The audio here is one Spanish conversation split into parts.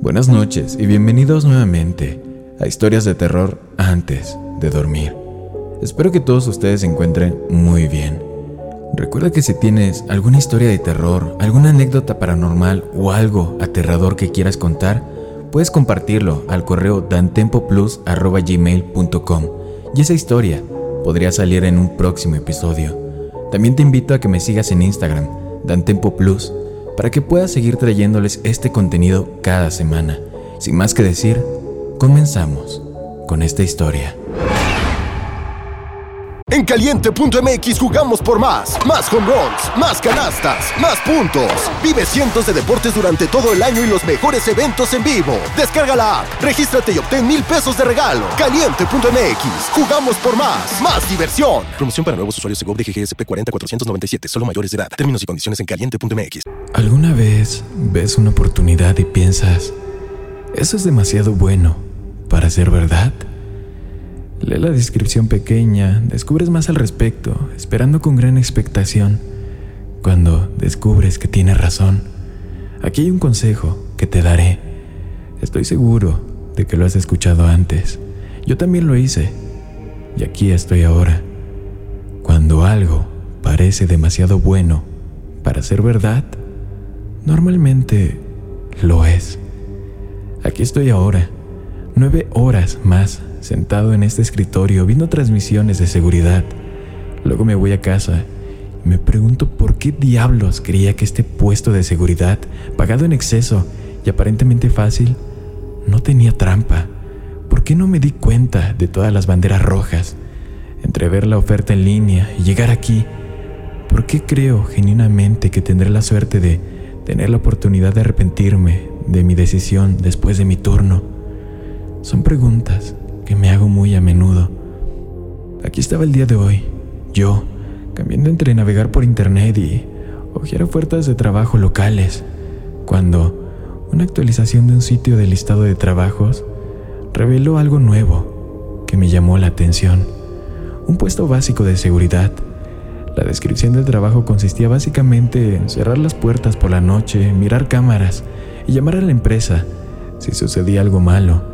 Buenas noches y bienvenidos nuevamente a Historias de terror antes de dormir. Espero que todos ustedes se encuentren muy bien. Recuerda que si tienes alguna historia de terror, alguna anécdota paranormal o algo aterrador que quieras contar, puedes compartirlo al correo dantempoplus.gmail.com y esa historia podría salir en un próximo episodio. También te invito a que me sigas en Instagram, dantempoplus, para que pueda seguir trayéndoles este contenido cada semana. Sin más que decir, comenzamos con esta historia. En caliente.mx jugamos por más. Más home runs, más canastas, más puntos. Vive cientos de deportes durante todo el año y los mejores eventos en vivo. Descarga la app, regístrate y obtén mil pesos de regalo. Caliente.mx, jugamos por más. Más diversión. Promoción para nuevos usuarios de GOV de GGSP 40497, solo mayores de edad. Términos y condiciones en caliente.mx. ¿Alguna vez ves una oportunidad y piensas, eso es demasiado bueno para ser verdad? Lee la descripción pequeña, descubres más al respecto, esperando con gran expectación. Cuando descubres que tienes razón, aquí hay un consejo que te daré. Estoy seguro de que lo has escuchado antes. Yo también lo hice. Y aquí estoy ahora. Cuando algo parece demasiado bueno para ser verdad, normalmente lo es. Aquí estoy ahora, nueve horas más sentado en este escritorio viendo transmisiones de seguridad. Luego me voy a casa y me pregunto por qué diablos creía que este puesto de seguridad, pagado en exceso y aparentemente fácil, no tenía trampa. ¿Por qué no me di cuenta de todas las banderas rojas? Entre ver la oferta en línea y llegar aquí, ¿por qué creo genuinamente que tendré la suerte de tener la oportunidad de arrepentirme de mi decisión después de mi turno? Son preguntas que me hago muy a menudo. Aquí estaba el día de hoy, yo, cambiando entre navegar por internet y hojear ofertas de trabajo locales, cuando una actualización de un sitio de listado de trabajos reveló algo nuevo que me llamó la atención. Un puesto básico de seguridad. La descripción del trabajo consistía básicamente en cerrar las puertas por la noche, mirar cámaras y llamar a la empresa si sucedía algo malo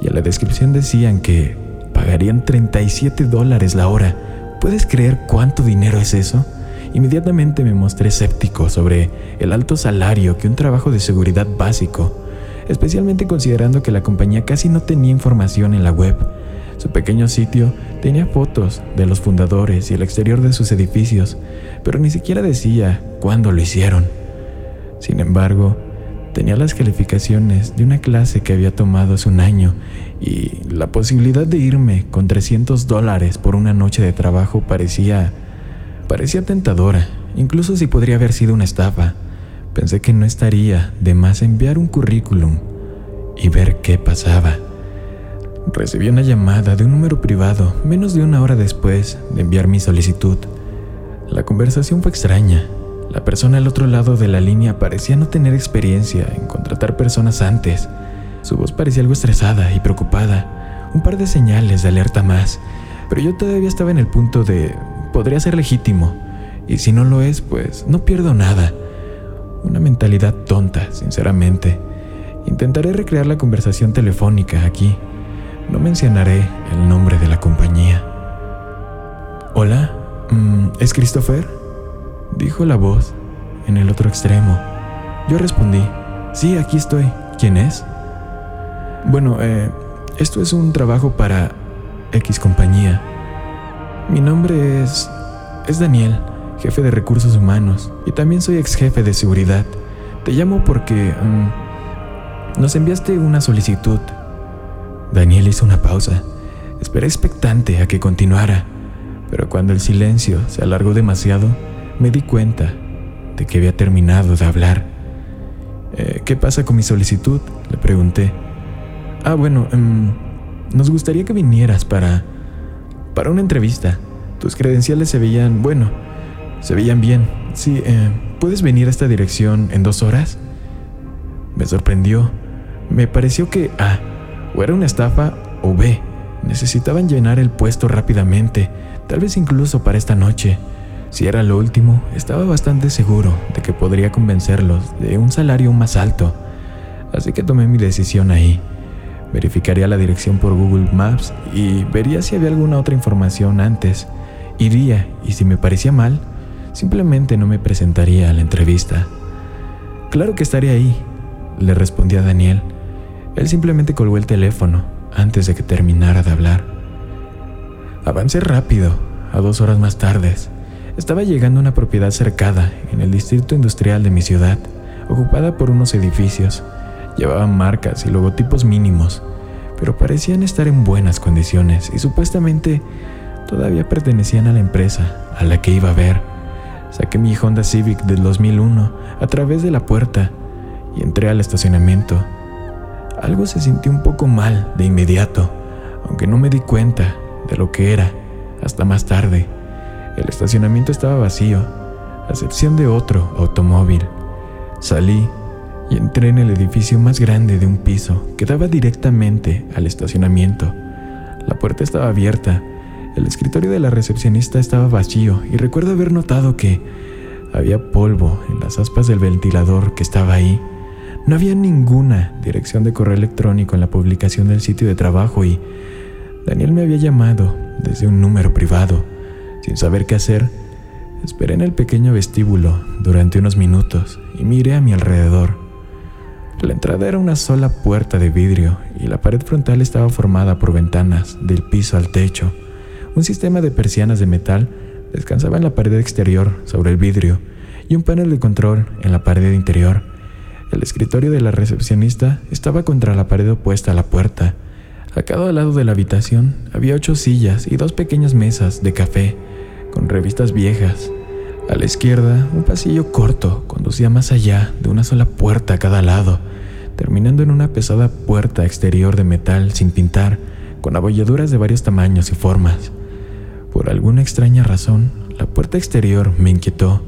y en la descripción decían que pagarían 37 dólares la hora. ¿Puedes creer cuánto dinero es eso? Inmediatamente me mostré escéptico sobre el alto salario que un trabajo de seguridad básico, especialmente considerando que la compañía casi no tenía información en la web. Su pequeño sitio tenía fotos de los fundadores y el exterior de sus edificios, pero ni siquiera decía cuándo lo hicieron. Sin embargo, Tenía las calificaciones de una clase que había tomado hace un año y la posibilidad de irme con 300 dólares por una noche de trabajo parecía... parecía tentadora, incluso si podría haber sido una estafa. Pensé que no estaría de más enviar un currículum y ver qué pasaba. Recibí una llamada de un número privado menos de una hora después de enviar mi solicitud. La conversación fue extraña la persona al otro lado de la línea parecía no tener experiencia en contratar personas antes. Su voz parecía algo estresada y preocupada, un par de señales de alerta más, pero yo todavía estaba en el punto de podría ser legítimo, y si no lo es, pues no pierdo nada. Una mentalidad tonta, sinceramente. Intentaré recrear la conversación telefónica aquí. No mencionaré el nombre de la compañía. Hola, mm, ¿es Christopher? Dijo la voz en el otro extremo. Yo respondí, sí, aquí estoy. ¿Quién es? Bueno, eh, esto es un trabajo para X compañía. Mi nombre es... es Daniel, jefe de recursos humanos, y también soy ex jefe de seguridad. Te llamo porque... Mm, nos enviaste una solicitud. Daniel hizo una pausa. Esperé expectante a que continuara, pero cuando el silencio se alargó demasiado, me di cuenta de que había terminado de hablar. Eh, ¿Qué pasa con mi solicitud? Le pregunté. Ah, bueno, em, nos gustaría que vinieras para... para una entrevista. Tus credenciales se veían, bueno, se veían bien. Sí, eh, ¿puedes venir a esta dirección en dos horas? Me sorprendió. Me pareció que A, o era una estafa, o B, necesitaban llenar el puesto rápidamente, tal vez incluso para esta noche. Si era lo último, estaba bastante seguro de que podría convencerlos de un salario más alto, así que tomé mi decisión ahí. Verificaría la dirección por Google Maps y vería si había alguna otra información antes. Iría y si me parecía mal, simplemente no me presentaría a la entrevista. Claro que estaría ahí, le respondí a Daniel. Él simplemente colgó el teléfono antes de que terminara de hablar. Avancé rápido, a dos horas más tarde. Estaba llegando a una propiedad cercada en el distrito industrial de mi ciudad, ocupada por unos edificios. Llevaban marcas y logotipos mínimos, pero parecían estar en buenas condiciones y supuestamente todavía pertenecían a la empresa a la que iba a ver. Saqué mi Honda Civic del 2001 a través de la puerta y entré al estacionamiento. Algo se sintió un poco mal de inmediato, aunque no me di cuenta de lo que era hasta más tarde. El estacionamiento estaba vacío, a excepción de otro automóvil. Salí y entré en el edificio más grande de un piso que daba directamente al estacionamiento. La puerta estaba abierta, el escritorio de la recepcionista estaba vacío y recuerdo haber notado que había polvo en las aspas del ventilador que estaba ahí. No había ninguna dirección de correo electrónico en la publicación del sitio de trabajo y Daniel me había llamado desde un número privado. Sin saber qué hacer, esperé en el pequeño vestíbulo durante unos minutos y miré a mi alrededor. La entrada era una sola puerta de vidrio y la pared frontal estaba formada por ventanas del piso al techo. Un sistema de persianas de metal descansaba en la pared exterior sobre el vidrio y un panel de control en la pared interior. El escritorio de la recepcionista estaba contra la pared opuesta a la puerta. A cada lado de la habitación había ocho sillas y dos pequeñas mesas de café con revistas viejas. A la izquierda, un pasillo corto conducía más allá de una sola puerta a cada lado, terminando en una pesada puerta exterior de metal sin pintar, con abolladuras de varios tamaños y formas. Por alguna extraña razón, la puerta exterior me inquietó.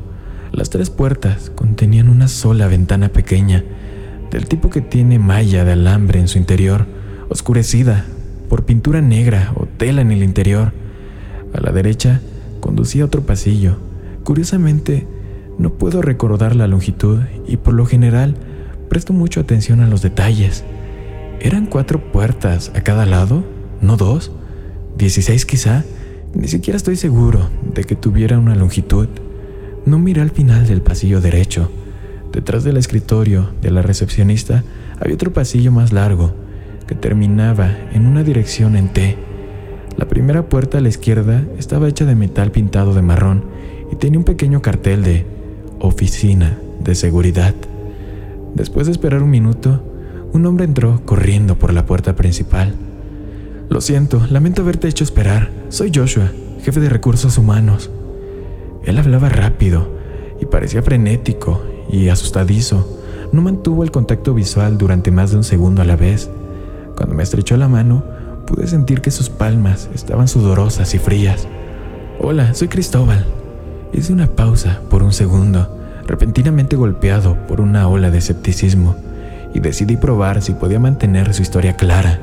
Las tres puertas contenían una sola ventana pequeña, del tipo que tiene malla de alambre en su interior, oscurecida por pintura negra o tela en el interior. A la derecha conducía otro pasillo. Curiosamente, no puedo recordar la longitud y por lo general presto mucho atención a los detalles. ¿Eran cuatro puertas a cada lado? ¿No dos? ¿Dieciséis quizá? Ni siquiera estoy seguro de que tuviera una longitud. No miré al final del pasillo derecho. Detrás del escritorio de la recepcionista había otro pasillo más largo terminaba en una dirección en T. La primera puerta a la izquierda estaba hecha de metal pintado de marrón y tenía un pequeño cartel de Oficina de Seguridad. Después de esperar un minuto, un hombre entró corriendo por la puerta principal. Lo siento, lamento haberte hecho esperar. Soy Joshua, jefe de recursos humanos. Él hablaba rápido y parecía frenético y asustadizo. No mantuvo el contacto visual durante más de un segundo a la vez. Cuando me estrechó la mano, pude sentir que sus palmas estaban sudorosas y frías. Hola, soy Cristóbal. Hice una pausa por un segundo, repentinamente golpeado por una ola de escepticismo, y decidí probar si podía mantener su historia clara.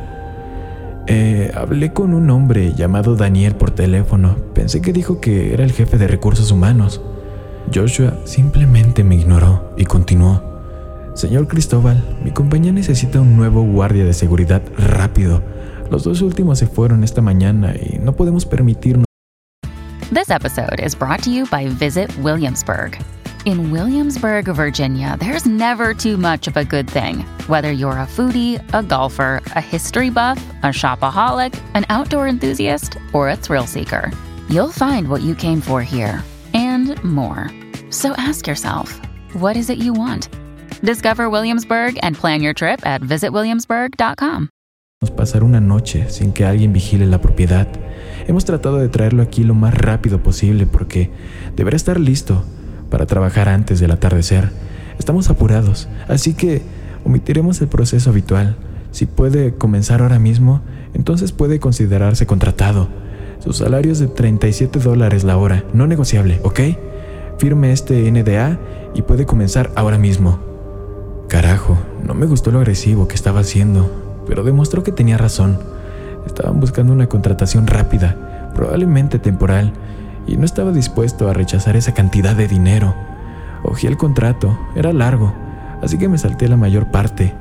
Eh, hablé con un hombre llamado Daniel por teléfono. Pensé que dijo que era el jefe de recursos humanos. Joshua simplemente me ignoró y continuó. Señor Cristóbal, mi compañía necesita un nuevo guardia de seguridad rápido. Los dos últimos se fueron esta mañana y no podemos permitirnos. This episode is brought to you by Visit Williamsburg. In Williamsburg, Virginia, there's never too much of a good thing. Whether you're a foodie, a golfer, a history buff, a shopaholic, an outdoor enthusiast, or a thrill seeker, you'll find what you came for here and more. So ask yourself, what is it you want? Discover Williamsburg and plan your trip at visitwilliamsburg.com. Pasar una noche sin que alguien vigile la propiedad. Hemos tratado de traerlo aquí lo más rápido posible porque deberá estar listo para trabajar antes del atardecer. Estamos apurados, así que omitiremos el proceso habitual. Si puede comenzar ahora mismo, entonces puede considerarse contratado. Su salario es de 37 dólares la hora, no negociable, ¿ok? Firme este NDA y puede comenzar ahora mismo. Carajo, no me gustó lo agresivo que estaba haciendo, pero demostró que tenía razón. Estaban buscando una contratación rápida, probablemente temporal, y no estaba dispuesto a rechazar esa cantidad de dinero. Ojé el contrato, era largo, así que me salté la mayor parte,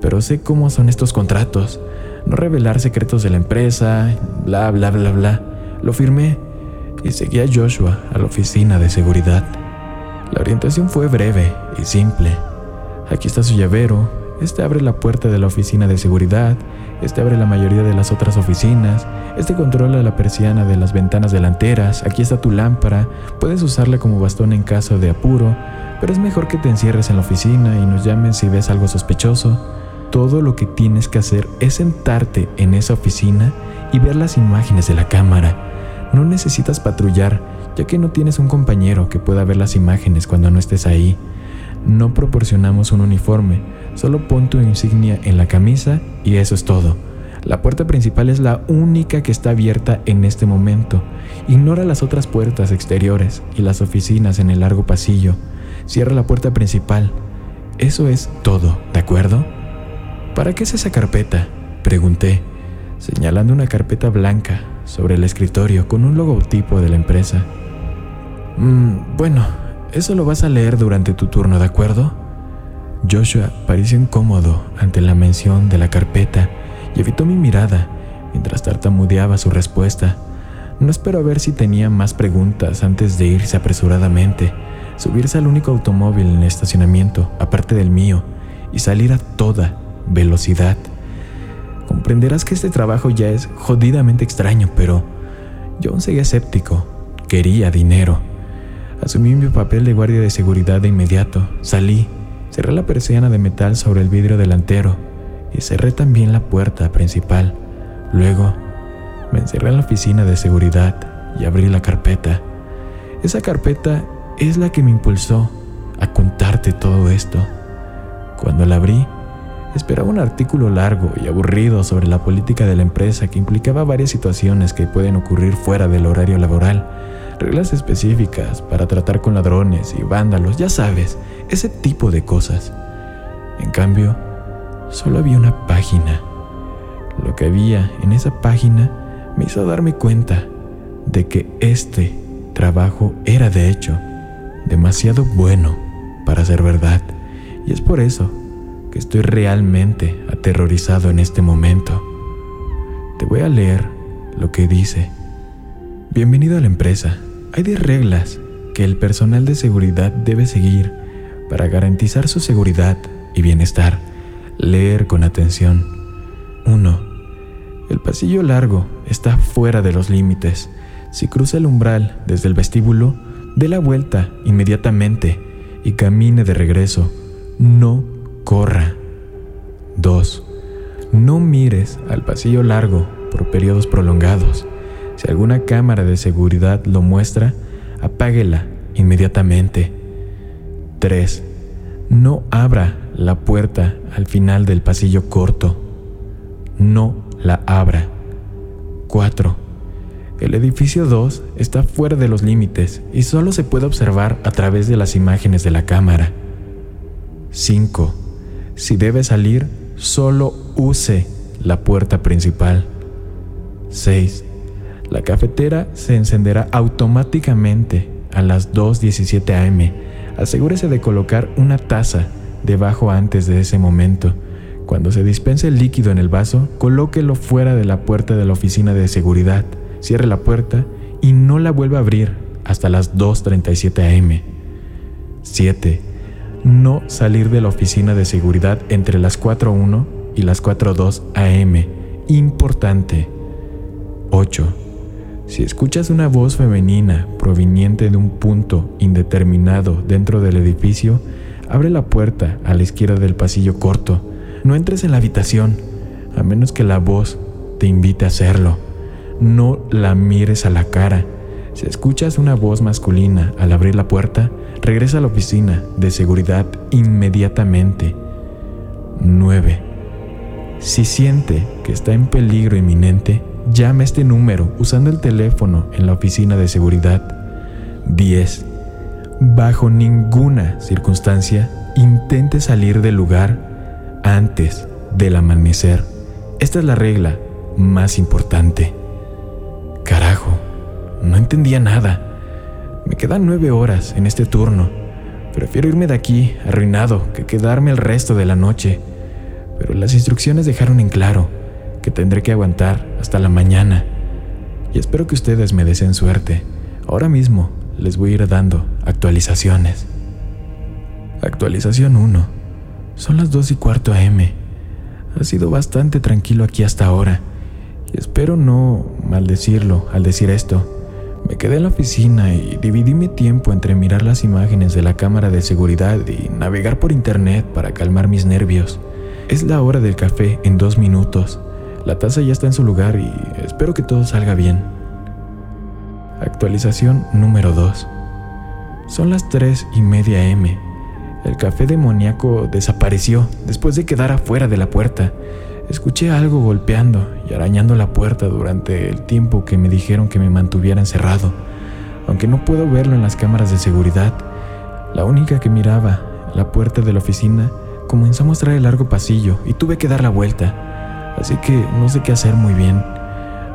pero sé cómo son estos contratos. No revelar secretos de la empresa, bla, bla, bla, bla. Lo firmé y seguí a Joshua a la oficina de seguridad. La orientación fue breve y simple. Aquí está su llavero, este abre la puerta de la oficina de seguridad, este abre la mayoría de las otras oficinas, este controla la persiana de las ventanas delanteras, aquí está tu lámpara, puedes usarla como bastón en caso de apuro, pero es mejor que te encierres en la oficina y nos llamen si ves algo sospechoso. Todo lo que tienes que hacer es sentarte en esa oficina y ver las imágenes de la cámara. No necesitas patrullar, ya que no tienes un compañero que pueda ver las imágenes cuando no estés ahí. No proporcionamos un uniforme, solo pon tu insignia en la camisa y eso es todo. La puerta principal es la única que está abierta en este momento. Ignora las otras puertas exteriores y las oficinas en el largo pasillo. Cierra la puerta principal. Eso es todo, ¿de acuerdo? ¿Para qué es esa carpeta? Pregunté, señalando una carpeta blanca sobre el escritorio con un logotipo de la empresa. Mm, bueno, eso lo vas a leer durante tu turno, ¿de acuerdo? Joshua pareció incómodo ante la mención de la carpeta y evitó mi mirada mientras tartamudeaba su respuesta. No espero a ver si tenía más preguntas antes de irse apresuradamente, subirse al único automóvil en el estacionamiento, aparte del mío, y salir a toda velocidad. Comprenderás que este trabajo ya es jodidamente extraño, pero yo aún seguía escéptico. Quería dinero. Asumí mi papel de guardia de seguridad de inmediato. Salí, cerré la persiana de metal sobre el vidrio delantero y cerré también la puerta principal. Luego, me encerré en la oficina de seguridad y abrí la carpeta. Esa carpeta es la que me impulsó a contarte todo esto. Cuando la abrí, esperaba un artículo largo y aburrido sobre la política de la empresa que implicaba varias situaciones que pueden ocurrir fuera del horario laboral reglas específicas para tratar con ladrones y vándalos, ya sabes, ese tipo de cosas. En cambio, solo había una página. Lo que había en esa página me hizo darme cuenta de que este trabajo era de hecho demasiado bueno para ser verdad. Y es por eso que estoy realmente aterrorizado en este momento. Te voy a leer lo que dice. Bienvenido a la empresa. Hay 10 reglas que el personal de seguridad debe seguir para garantizar su seguridad y bienestar. Leer con atención. 1. El pasillo largo está fuera de los límites. Si cruza el umbral desde el vestíbulo, dé la vuelta inmediatamente y camine de regreso. No corra. 2. No mires al pasillo largo por periodos prolongados. Si alguna cámara de seguridad lo muestra, apáguela inmediatamente. 3. No abra la puerta al final del pasillo corto. No la abra. 4. El edificio 2 está fuera de los límites y solo se puede observar a través de las imágenes de la cámara. 5. Si debe salir, solo use la puerta principal. 6. La cafetera se encenderá automáticamente a las 2.17 am. Asegúrese de colocar una taza debajo antes de ese momento. Cuando se dispense el líquido en el vaso, colóquelo fuera de la puerta de la oficina de seguridad. Cierre la puerta y no la vuelva a abrir hasta las 2.37 am. 7. No salir de la oficina de seguridad entre las 4.1 y las 4.2 am. Importante. 8 si escuchas una voz femenina proveniente de un punto indeterminado dentro del edificio, abre la puerta a la izquierda del pasillo corto. No entres en la habitación, a menos que la voz te invite a hacerlo. No la mires a la cara. Si escuchas una voz masculina al abrir la puerta, regresa a la oficina de seguridad inmediatamente. 9. Si siente que está en peligro inminente, llame este número usando el teléfono en la oficina de seguridad. 10. Bajo ninguna circunstancia intente salir del lugar antes del amanecer. Esta es la regla más importante. Carajo, no entendía nada. Me quedan nueve horas en este turno. Prefiero irme de aquí arruinado que quedarme el resto de la noche. Pero las instrucciones dejaron en claro que tendré que aguantar hasta la mañana. Y espero que ustedes me deseen suerte. Ahora mismo les voy a ir dando actualizaciones. Actualización 1. Son las 2 y cuarto AM. Ha sido bastante tranquilo aquí hasta ahora. Y espero no maldecirlo al decir esto. Me quedé en la oficina y dividí mi tiempo entre mirar las imágenes de la cámara de seguridad y navegar por internet para calmar mis nervios. Es la hora del café en dos minutos. La taza ya está en su lugar y espero que todo salga bien. Actualización número 2. Son las 3 y media M. El café demoníaco desapareció después de quedar afuera de la puerta. Escuché algo golpeando y arañando la puerta durante el tiempo que me dijeron que me mantuviera encerrado. Aunque no puedo verlo en las cámaras de seguridad, la única que miraba la puerta de la oficina comenzó a mostrar el largo pasillo y tuve que dar la vuelta. Así que no sé qué hacer muy bien.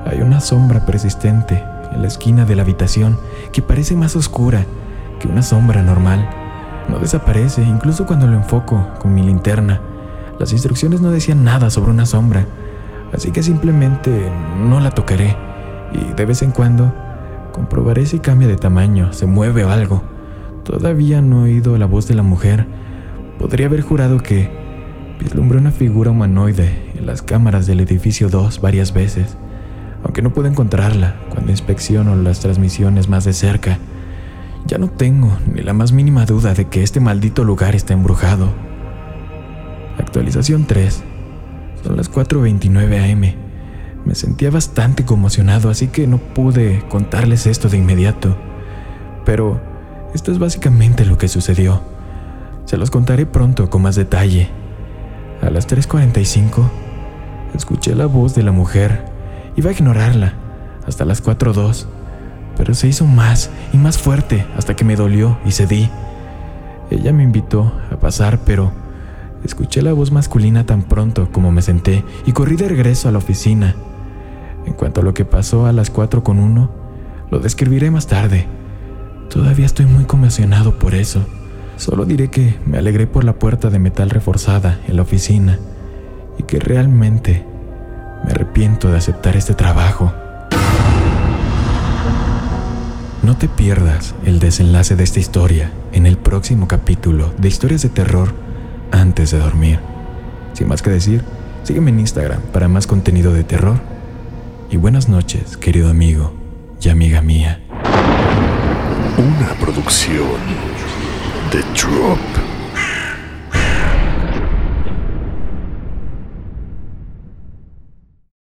Hay una sombra persistente en la esquina de la habitación que parece más oscura que una sombra normal. No desaparece incluso cuando lo enfoco con mi linterna. Las instrucciones no decían nada sobre una sombra, así que simplemente no la tocaré y de vez en cuando comprobaré si cambia de tamaño, se mueve o algo. Todavía no he oído la voz de la mujer. Podría haber jurado que vislumbré una figura humanoide en las cámaras del edificio 2 varias veces, aunque no puedo encontrarla cuando inspecciono las transmisiones más de cerca. Ya no tengo ni la más mínima duda de que este maldito lugar está embrujado. Actualización 3. Son las 4.29 am. Me sentía bastante conmocionado, así que no pude contarles esto de inmediato. Pero esto es básicamente lo que sucedió. Se los contaré pronto con más detalle. A las 3.45 escuché la voz de la mujer. Iba a ignorarla hasta las 4.02, pero se hizo más y más fuerte hasta que me dolió y cedí. Ella me invitó a pasar, pero Escuché la voz masculina tan pronto como me senté y corrí de regreso a la oficina. En cuanto a lo que pasó a las 4 con 1, lo describiré más tarde. Todavía estoy muy conmocionado por eso. Solo diré que me alegré por la puerta de metal reforzada en la oficina y que realmente me arrepiento de aceptar este trabajo. No te pierdas el desenlace de esta historia en el próximo capítulo de Historias de Terror antes de dormir. Sin más que decir, sígueme en Instagram para más contenido de terror. Y buenas noches, querido amigo y amiga mía. Una producción de Drop.